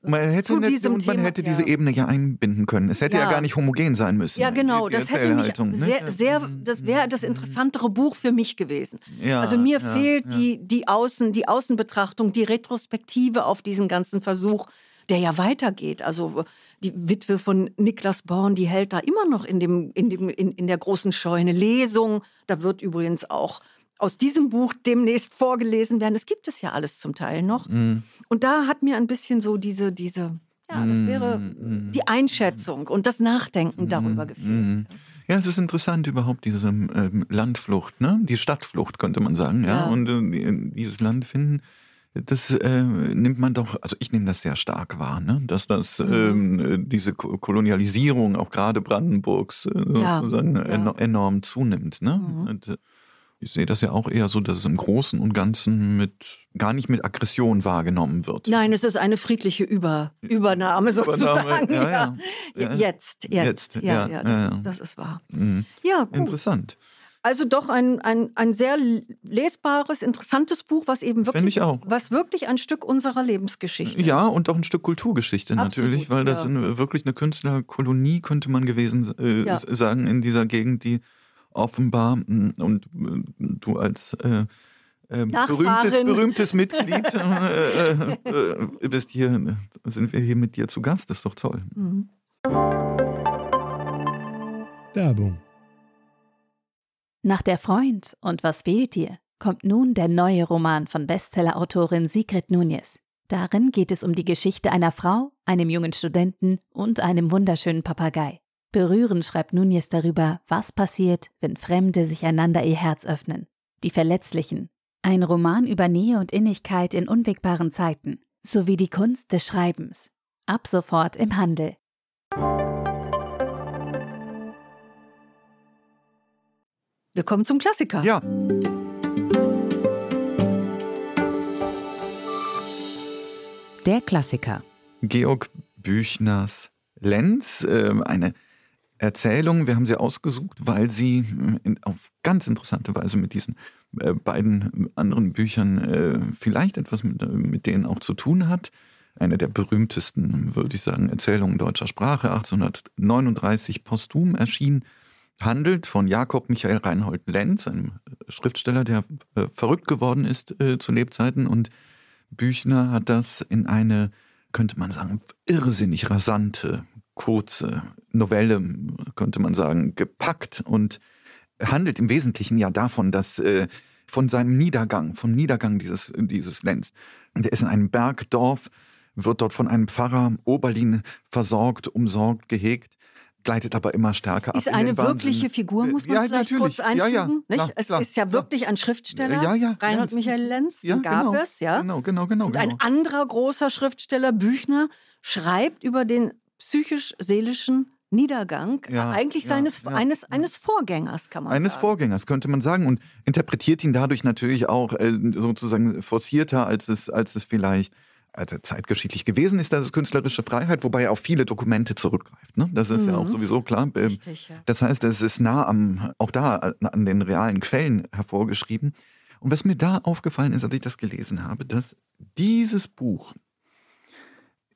S3: man hätte, nicht, und man hätte diese Ebene ja einbinden können. Es hätte ja. ja. gar nicht homogen sein müssen.
S2: Ja, genau. Die, die das hätte mich ne? sehr, sehr, das wäre das interessantere Buch für mich gewesen. Ja, also mir ja, fehlt Die, die, Außen, die Außenbetrachtung, die Retrospektive auf diesen ganzen Versuch, der ja weitergeht. Also die Witwe von Niklas Born, die hält da immer noch in, dem, in, dem, in, in der großen Scheune Lesung. Da wird übrigens auch aus diesem Buch demnächst vorgelesen werden. Das gibt es ja alles zum Teil noch. Mm. Und da hat mir ein bisschen so diese, diese, ja, das wäre mm. die Einschätzung und das Nachdenken darüber gefehlt. Mm.
S3: Ja, es ist interessant überhaupt diese ähm, Landflucht, ne? Die Stadtflucht könnte man sagen, ja. ja. Und äh, dieses Land finden, das äh, nimmt man doch, also ich nehme das sehr stark wahr, ne? dass das mhm. ähm, diese Kolonialisierung auch gerade Brandenburgs äh, sozusagen ja, ja. enorm zunimmt. Ne? Mhm. Und, äh, ich sehe das ja auch eher so, dass es im Großen und Ganzen mit gar nicht mit Aggression wahrgenommen wird.
S2: Nein, es ist eine friedliche Über, Übernahme sozusagen. Übernahme, ja, ja. Ja. Jetzt, jetzt. Ja, ja, das, Ist, das ist wahr. Mhm.
S3: Ja, gut. Interessant.
S2: Also doch ein, ein, ein sehr lesbares, interessantes Buch, was eben wirklich, was wirklich ein Stück unserer Lebensgeschichte
S3: ist. Ja, und auch ein Stück Kulturgeschichte Absolut, natürlich, weil das eine, wirklich eine Künstlerkolonie, könnte man gewesen äh, sagen, in dieser Gegend, die offenbar, mm, und äh, du als äh, ähm, berühmtes, berühmtes Mitglied. äh, äh, bist hier, sind wir hier mit dir zu Gast, das ist doch toll. Mhm.
S5: Werbung. Nach der Freund und was fehlt dir kommt nun der neue Roman von Bestsellerautorin Sigrid Núñez. Darin geht es um die Geschichte einer Frau, einem jungen Studenten und einem wunderschönen Papagei. Berührend schreibt Núñez darüber, was passiert, wenn Fremde sich einander ihr Herz öffnen. Die Verletzlichen. Ein Roman über Nähe und Innigkeit in unwegbaren Zeiten, sowie die Kunst des Schreibens. Ab sofort im Handel.
S2: Wir kommen zum Klassiker.
S3: Ja.
S1: Der Klassiker.
S3: Georg Büchners Lenz, äh, eine Erzählung. Wir haben sie ausgesucht, weil sie äh, in, auf ganz interessante Weise mit diesen äh, beiden anderen Büchern äh, vielleicht etwas mit, mit denen auch zu tun hat. Eine der berühmtesten, würde ich sagen, Erzählungen deutscher Sprache, 1839 posthum erschienen, handelt von Jakob Michael Reinhold Lenz, einem Schriftsteller, der äh, verrückt geworden ist äh, zu Lebzeiten und Büchner hat das in eine, könnte man sagen, irrsinnig rasante, kurze Novelle, könnte man sagen, gepackt und handelt im Wesentlichen ja davon, dass äh, von seinem Niedergang, vom Niedergang dieses, dieses Lenz. Der ist in einem Bergdorf, wird dort von einem Pfarrer Oberlin versorgt, umsorgt, gehegt gleitet aber immer stärker
S2: ist
S3: ab.
S2: Ist eine wirkliche Figur, muss man ja, vielleicht natürlich. kurz einfügen. Ja, ja, klar, es klar, ist ja wirklich ein Schriftsteller, ja, ja, Reinhold. Michael Lenz, ja, gab
S3: genau,
S2: es, ja.
S3: Genau, genau, genau.
S2: Und ein
S3: genau.
S2: anderer großer Schriftsteller, Büchner, schreibt über den psychisch-seelischen Niedergang ja, eigentlich seines, ja, eines, eines Vorgängers, kann man
S3: eines
S2: sagen.
S3: Eines Vorgängers, könnte man sagen. Und interpretiert ihn dadurch natürlich auch äh, sozusagen forcierter, als es, als es vielleicht also zeitgeschichtlich gewesen ist, das ist künstlerische Freiheit, wobei er auf viele Dokumente zurückgreift. Ne? Das ist mhm. ja auch mhm. sowieso klar. Ähm, Richtig, ja. Das heißt, es ist nah am, auch da an den realen Quellen hervorgeschrieben. Und was mir da aufgefallen ist, als ich das gelesen habe, dass dieses Buch,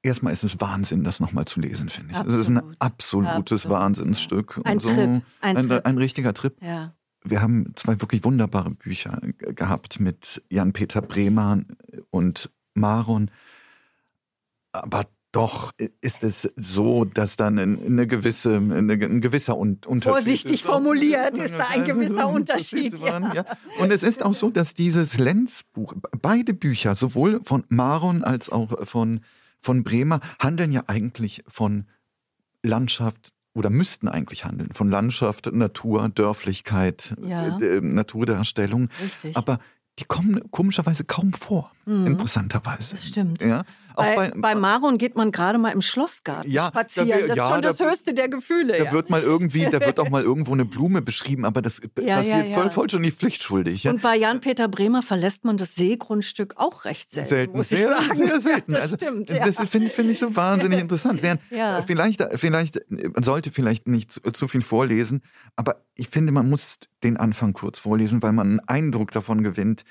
S3: erstmal ist es Wahnsinn, das nochmal zu lesen, finde ich. Es ist ein absolutes Absolut. Wahnsinnsstück.
S2: Ein so. Trip.
S3: Ein, ein,
S2: Trip.
S3: ein richtiger Trip. Ja. Wir haben zwei wirklich wunderbare Bücher gehabt mit Jan-Peter Bremer und Maron. Aber doch ist es so, dass dann eine gewisse, eine, ein gewisser Unterschied
S2: Vorsichtig ist. formuliert ist da ein gewisser Unterschied.
S3: Ja. ja. Und es ist auch so, dass dieses Lenz-Buch, beide Bücher, sowohl von Maron als auch von, von Bremer, handeln ja eigentlich von Landschaft oder müssten eigentlich handeln von Landschaft, Natur, Dörflichkeit, ja. äh, Naturdarstellung. Richtig. Aber die kommen komischerweise kaum vor, mhm. interessanterweise.
S2: Das stimmt.
S3: Ja?
S2: Bei, bei, bei, Maron geht man gerade mal im Schlossgarten ja, spazieren. Da, das ist ja, schon das höchste der Gefühle.
S3: Da ja. wird mal irgendwie, da wird auch mal irgendwo eine Blume beschrieben, aber das passiert voll, voll schon nicht pflichtschuldig.
S2: Und bei Jan-Peter Bremer verlässt man das Seegrundstück auch recht selten. Selten, muss
S3: sehr,
S2: ich sagen.
S3: sehr selten.
S2: das also, stimmt.
S3: Das finde find ich so wahnsinnig interessant. Während vielleicht, vielleicht, man sollte vielleicht nicht zu, zu viel vorlesen, aber ich finde, man muss den Anfang kurz vorlesen, weil man einen Eindruck davon gewinnt,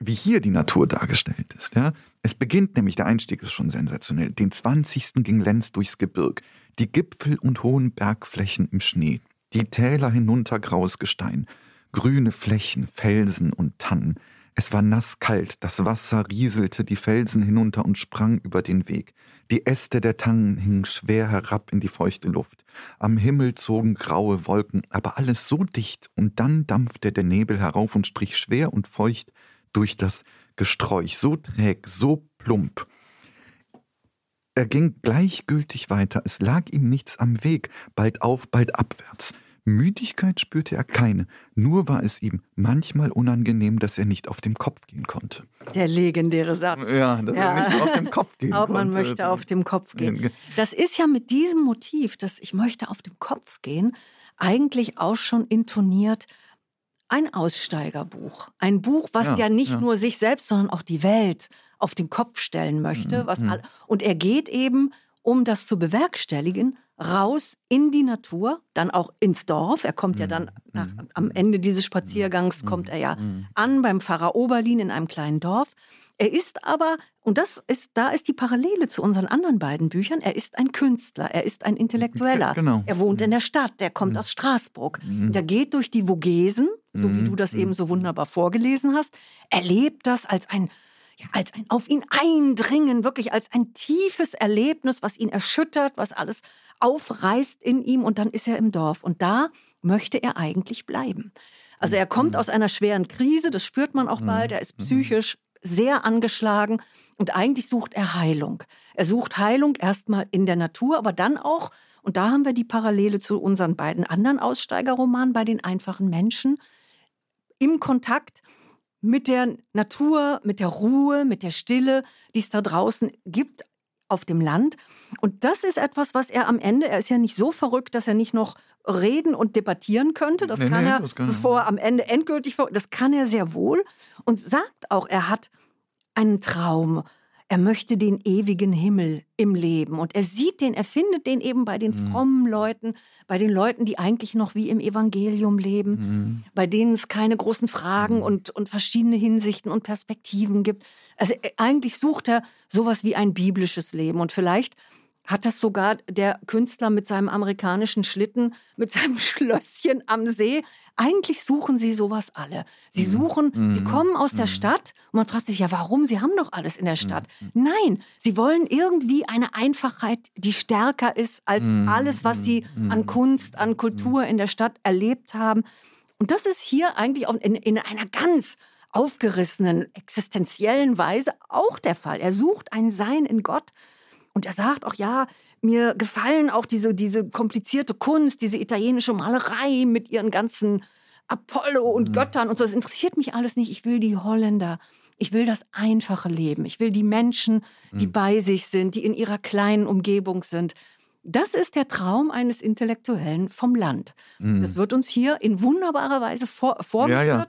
S3: wie hier die Natur dargestellt ist. Ja? Es beginnt nämlich, der Einstieg ist schon sensationell. Den 20. ging Lenz durchs Gebirg, die Gipfel und hohen Bergflächen im Schnee, die Täler hinunter graues Gestein, grüne Flächen, Felsen und Tannen. Es war nasskalt, das Wasser rieselte die Felsen hinunter und sprang über den Weg. Die Äste der Tannen hingen schwer herab in die feuchte Luft. Am Himmel zogen graue Wolken, aber alles so dicht, und dann dampfte der Nebel herauf und strich schwer und feucht durch das Gesträuch, so träg, so plump. Er ging gleichgültig weiter, es lag ihm nichts am Weg, bald auf, bald abwärts. Müdigkeit spürte er keine, nur war es ihm manchmal unangenehm, dass er nicht auf dem Kopf gehen konnte.
S2: Der legendäre Satz.
S3: Ja, dass ja. er nicht auf dem Kopf gehen konnte.
S2: man möchte auf dem Kopf gehen. Das ist ja mit diesem Motiv, dass ich möchte auf dem Kopf gehen, eigentlich auch schon intoniert ein Aussteigerbuch. Ein Buch, was ja, ja nicht ja. nur sich selbst, sondern auch die Welt auf den Kopf stellen möchte. Mhm. Was mhm. und er geht eben, um das zu bewerkstelligen, raus in die Natur, dann auch ins Dorf. Er kommt mhm. ja dann nach, mhm. am Ende dieses Spaziergangs, mhm. kommt er ja mhm. an beim Pfarrer Oberlin in einem kleinen Dorf. Er ist aber, und das ist, da ist die Parallele zu unseren anderen beiden Büchern, er ist ein Künstler, er ist ein Intellektueller.
S3: Genau.
S2: Er wohnt in der Stadt, der kommt aus Straßburg. Der geht durch die Vogesen, so wie du das eben so wunderbar vorgelesen hast, erlebt das als ein ja, als ein auf ihn eindringen, wirklich als ein tiefes Erlebnis, was ihn erschüttert, was alles aufreißt in ihm. Und dann ist er im Dorf. Und da möchte er eigentlich bleiben. Also er kommt aus einer schweren Krise, das spürt man auch bald, er ist psychisch sehr angeschlagen. Und eigentlich sucht er Heilung. Er sucht Heilung erstmal in der Natur, aber dann auch, und da haben wir die Parallele zu unseren beiden anderen Aussteigerromanen bei den einfachen Menschen, im Kontakt mit der Natur, mit der Ruhe, mit der Stille, die es da draußen gibt auf dem Land. Und das ist etwas, was er am Ende, er ist ja nicht so verrückt, dass er nicht noch reden und debattieren könnte. Das nee, kann nee, er, das kann bevor er am Ende endgültig, das kann er sehr wohl. Und sagt auch, er hat einen Traum er möchte den ewigen Himmel im Leben. Und er sieht den, er findet den eben bei den mhm. frommen Leuten, bei den Leuten, die eigentlich noch wie im Evangelium leben, mhm. bei denen es keine großen Fragen mhm. und, und verschiedene Hinsichten und Perspektiven gibt. Also äh, eigentlich sucht er sowas wie ein biblisches Leben. Und vielleicht hat das sogar der Künstler mit seinem amerikanischen Schlitten, mit seinem Schlösschen am See. Eigentlich suchen sie sowas alle. Sie mhm. suchen, mhm. sie kommen aus der mhm. Stadt und man fragt sich ja, warum? Sie haben doch alles in der Stadt. Mhm. Nein, sie wollen irgendwie eine Einfachheit, die stärker ist als mhm. alles, was sie mhm. an Kunst, an Kultur in der Stadt erlebt haben. Und das ist hier eigentlich auch in, in einer ganz aufgerissenen, existenziellen Weise auch der Fall. Er sucht ein Sein in Gott, und er sagt auch, ja, mir gefallen auch diese, diese komplizierte Kunst, diese italienische Malerei mit ihren ganzen Apollo und mhm. Göttern und so. Das interessiert mich alles nicht. Ich will die Holländer. Ich will das einfache Leben. Ich will die Menschen, die mhm. bei sich sind, die in ihrer kleinen Umgebung sind. Das ist der Traum eines Intellektuellen vom Land. Mhm. Das wird uns hier in wunderbarer Weise vor, vorgeführt. Ja, ja.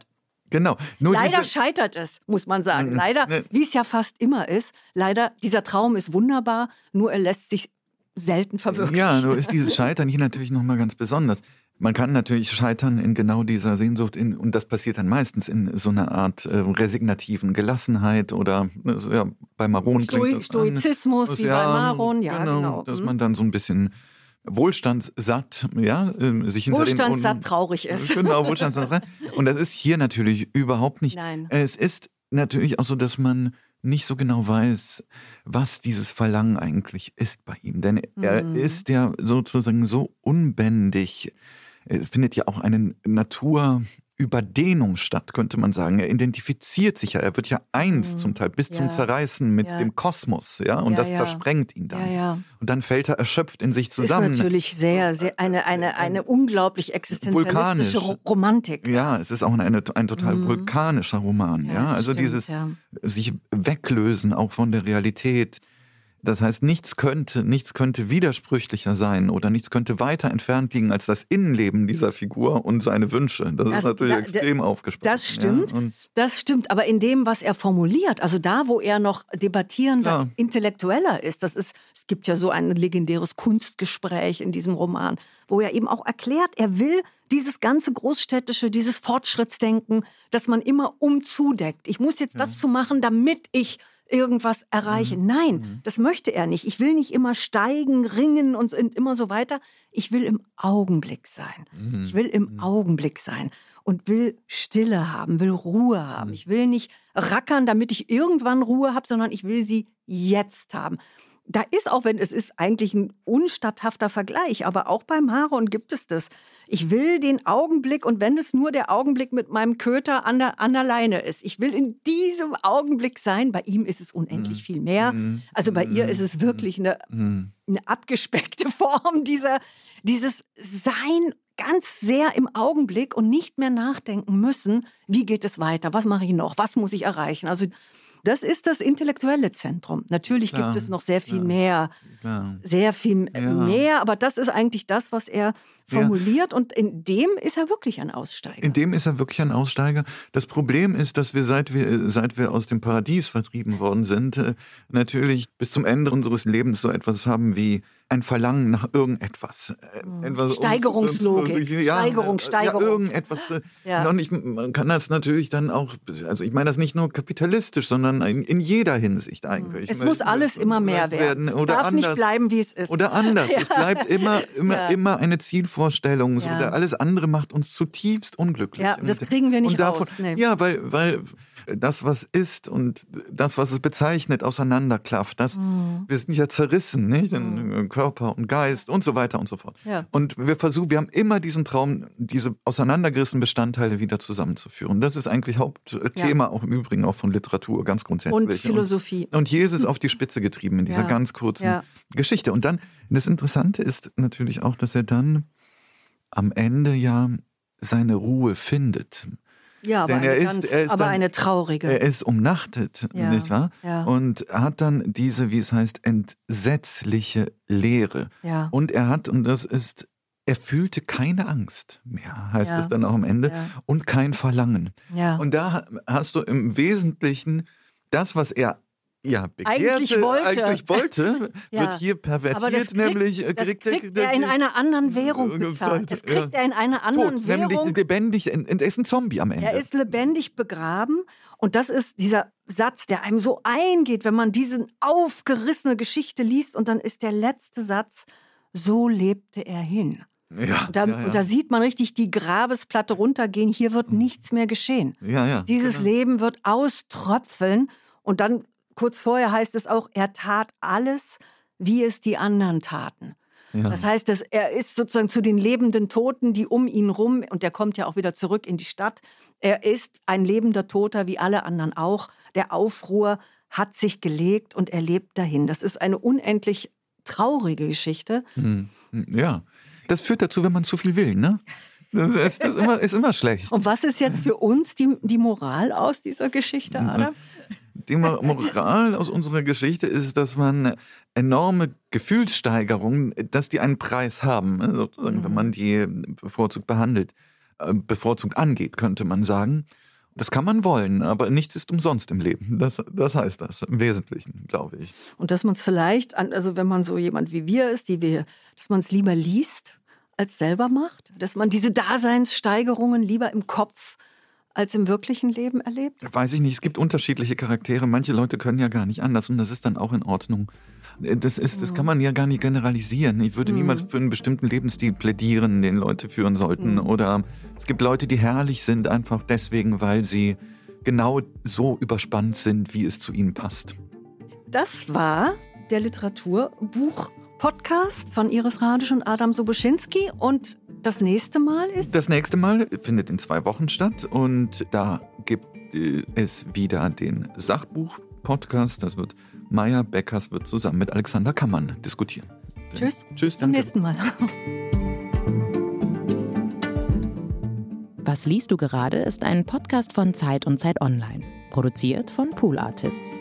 S3: Genau.
S2: Nur leider scheitert es, muss man sagen. Mhm. Leider, wie es ja fast immer ist, leider, dieser Traum ist wunderbar, nur er lässt sich selten verwirklichen.
S3: Ja, nur ist dieses Scheitern hier natürlich nochmal ganz besonders. Man kann natürlich scheitern in genau dieser Sehnsucht in, und das passiert dann meistens in so einer Art äh, resignativen Gelassenheit oder äh, ja, bei Maron
S2: Stoi Stoizismus, wie ja, bei Maron, ja genau, genau.
S3: Dass mhm. man dann so ein bisschen wohlstandssatt, ja, äh, sich hinter
S2: Wohlstandssatt den, traurig ist.
S3: Genau, wohlstandssatt. Und das ist hier natürlich überhaupt nicht.
S2: Nein.
S3: Es ist natürlich auch so, dass man nicht so genau weiß, was dieses Verlangen eigentlich ist bei ihm. Denn er mhm. ist ja sozusagen so unbändig. Er findet ja auch eine Natur Überdehnung statt, könnte man sagen. Er identifiziert sich ja, er wird ja eins mhm. zum Teil bis ja. zum Zerreißen mit ja. dem Kosmos, ja, und ja, das zersprengt ihn dann. Und dann fällt er erschöpft in sich zusammen.
S2: Ist natürlich sehr, sehr eine, eine, eine unglaublich existenzialistische Vulkanisch. Romantik.
S3: Ja, es ist auch eine, ein total mhm. vulkanischer Roman, ja. Also stimmt, dieses sich weglösen auch von der Realität das heißt, nichts könnte, nichts könnte widersprüchlicher sein oder nichts könnte weiter entfernt liegen als das Innenleben dieser Figur und seine Wünsche. Das, das ist natürlich da, extrem aufgesprochen.
S2: Das stimmt. Ja? Das stimmt. Aber in dem, was er formuliert, also da, wo er noch debattierender, ja. intellektueller ist, das ist, es gibt ja so ein legendäres Kunstgespräch in diesem Roman, wo er eben auch erklärt, er will dieses ganze Großstädtische, dieses Fortschrittsdenken, dass man immer umzudeckt. Ich muss jetzt ja. das zu machen, damit ich irgendwas erreichen. Mhm. Nein, mhm. das möchte er nicht. Ich will nicht immer steigen, ringen und immer so weiter. Ich will im Augenblick sein. Mhm. Ich will im mhm. Augenblick sein und will Stille haben, will Ruhe haben. Mhm. Ich will nicht rackern, damit ich irgendwann Ruhe habe, sondern ich will sie jetzt haben da ist auch, wenn es ist eigentlich ein unstatthafter Vergleich, aber auch beim Aaron gibt es das. Ich will den Augenblick und wenn es nur der Augenblick mit meinem Köter an der, an der Leine ist, ich will in diesem Augenblick sein. Bei ihm ist es unendlich mhm. viel mehr. Mhm. Also bei ihr ist es mhm. wirklich eine, eine abgespeckte Form dieser, dieses Sein ganz sehr im Augenblick und nicht mehr nachdenken müssen, wie geht es weiter, was mache ich noch, was muss ich erreichen. Also das ist das intellektuelle Zentrum. Natürlich Klar. gibt es noch sehr viel ja. mehr, Klar. sehr viel mehr, aber das ist eigentlich das, was er formuliert ja. und in dem ist er wirklich ein Aussteiger.
S3: In dem ist er wirklich ein Aussteiger. Das Problem ist, dass wir seit wir, seit wir aus dem Paradies vertrieben worden sind, äh, natürlich bis zum Ende unseres Lebens so etwas haben wie ein Verlangen nach irgendetwas.
S2: Äh, etwas Steigerungslogik.
S3: Ja, Steigerung, Steigerung. Ja, irgendetwas. Äh, ja. Und ich, man kann das natürlich dann auch, also ich meine das nicht nur kapitalistisch, sondern in, in jeder Hinsicht eigentlich.
S2: Es muss alles immer mehr werden. werden.
S3: Oder
S2: Darf
S3: anders,
S2: nicht bleiben, wie es ist.
S3: Oder anders. Ja. Es bleibt immer, immer, immer eine Zielvorstellung Wunschvorstellungen. Ja. So, alles andere macht uns zutiefst unglücklich.
S2: Ja, das kriegen wir nicht und davon, raus. Nee.
S3: Ja, weil, weil das, was ist und das, was es bezeichnet, auseinanderklafft. Das, mhm. Wir sind ja zerrissen, nicht? In mhm. Körper und Geist und so weiter und so fort. Ja. Und wir versuchen, wir haben immer diesen Traum, diese auseinandergerissenen Bestandteile wieder zusammenzuführen. Das ist eigentlich Hauptthema ja. auch im Übrigen auch von Literatur, ganz grundsätzlich.
S2: Und Philosophie.
S3: Und, und Jesus auf die Spitze getrieben in dieser ja. ganz kurzen Geschichte. Und dann, das Interessante ist natürlich auch, dass er dann am Ende ja seine Ruhe findet.
S2: Ja, aber, eine, ganz, ist, ist aber dann, eine traurige.
S3: Er ist umnachtet, ja, nicht wahr? Ja. Und hat dann diese, wie es heißt, entsetzliche Leere. Ja. Und er hat, und das ist, er fühlte keine Angst mehr, heißt es dann auch am Ende, und kein Verlangen. Ja. Und da hast du im Wesentlichen das, was er ja, begehrte,
S2: eigentlich wollte,
S3: eigentlich wollte ja. wird hier pervertiert, kriegt, nämlich
S2: äh, kriegt, das kriegt er in einer anderen Währung bezahlt. Das kriegt ja. er in einer anderen Tot, Währung.
S3: Nämlich lebendig, er ist ein Zombie am Ende.
S2: Er ist lebendig begraben und das ist dieser Satz, der einem so eingeht, wenn man diese aufgerissene Geschichte liest und dann ist der letzte Satz, so lebte er hin. Ja, und, da, ja, ja. und da sieht man richtig die Grabesplatte runtergehen, hier wird nichts mehr geschehen.
S3: Ja, ja,
S2: Dieses genau. Leben wird auströpfeln und dann kurz vorher heißt es auch, er tat alles, wie es die anderen taten. Ja. Das heißt, dass er ist sozusagen zu den lebenden Toten, die um ihn rum, und der kommt ja auch wieder zurück in die Stadt, er ist ein lebender Toter wie alle anderen auch. Der Aufruhr hat sich gelegt und er lebt dahin. Das ist eine unendlich traurige Geschichte.
S3: Hm. Ja, das führt dazu, wenn man zu viel will, ne? Das ist, das ist, immer, ist immer schlecht.
S2: Und was ist jetzt für uns die, die Moral aus dieser Geschichte, Adam?
S3: Die Moral aus unserer Geschichte ist, dass man enorme Gefühlssteigerungen, dass die einen Preis haben, ne, sozusagen, wenn mhm. man die bevorzugt behandelt, äh, bevorzugt angeht, könnte man sagen. Das kann man wollen, aber nichts ist umsonst im Leben. Das, das heißt das im Wesentlichen, glaube ich.
S2: Und dass man es vielleicht, also wenn man so jemand wie wir ist, die wir, dass man es lieber liest als selber macht, dass man diese Daseinssteigerungen lieber im Kopf als im wirklichen Leben erlebt?
S3: Weiß ich nicht. Es gibt unterschiedliche Charaktere. Manche Leute können ja gar nicht anders und das ist dann auch in Ordnung. Das, ist, das kann man ja gar nicht generalisieren. Ich würde mhm. niemals für einen bestimmten Lebensstil plädieren, den Leute führen sollten. Mhm. Oder es gibt Leute, die herrlich sind, einfach deswegen, weil sie genau so überspannt sind, wie es zu ihnen passt.
S2: Das war der Literaturbuch-Podcast von Iris Radisch und Adam Soboschinski. Und das nächste Mal ist?
S3: Das nächste Mal findet in zwei Wochen statt und da gibt es wieder den Sachbuch-Podcast. Das wird Maya Beckers wird zusammen mit Alexander Kammann diskutieren.
S2: Tschüss. Tschüss. Zum danke. nächsten Mal.
S1: Was liest du gerade ist ein Podcast von Zeit und Zeit Online, produziert von Pool Artists.